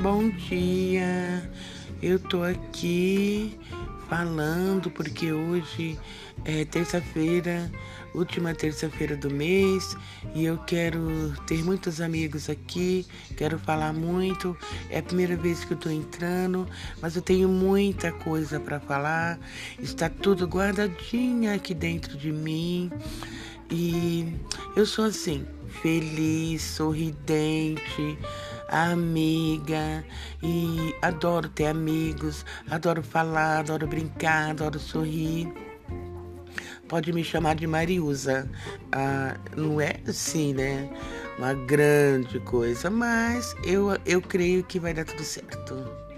Bom dia, eu tô aqui falando porque hoje é terça-feira, última terça-feira do mês, e eu quero ter muitos amigos aqui, quero falar muito. É a primeira vez que eu tô entrando, mas eu tenho muita coisa para falar. Está tudo guardadinho aqui dentro de mim. E eu sou assim, feliz, sorridente, amiga e adoro ter amigos, adoro falar, adoro brincar, adoro sorrir. Pode me chamar de Mariusa. Ah, não é assim, né? Uma grande coisa, mas eu, eu creio que vai dar tudo certo.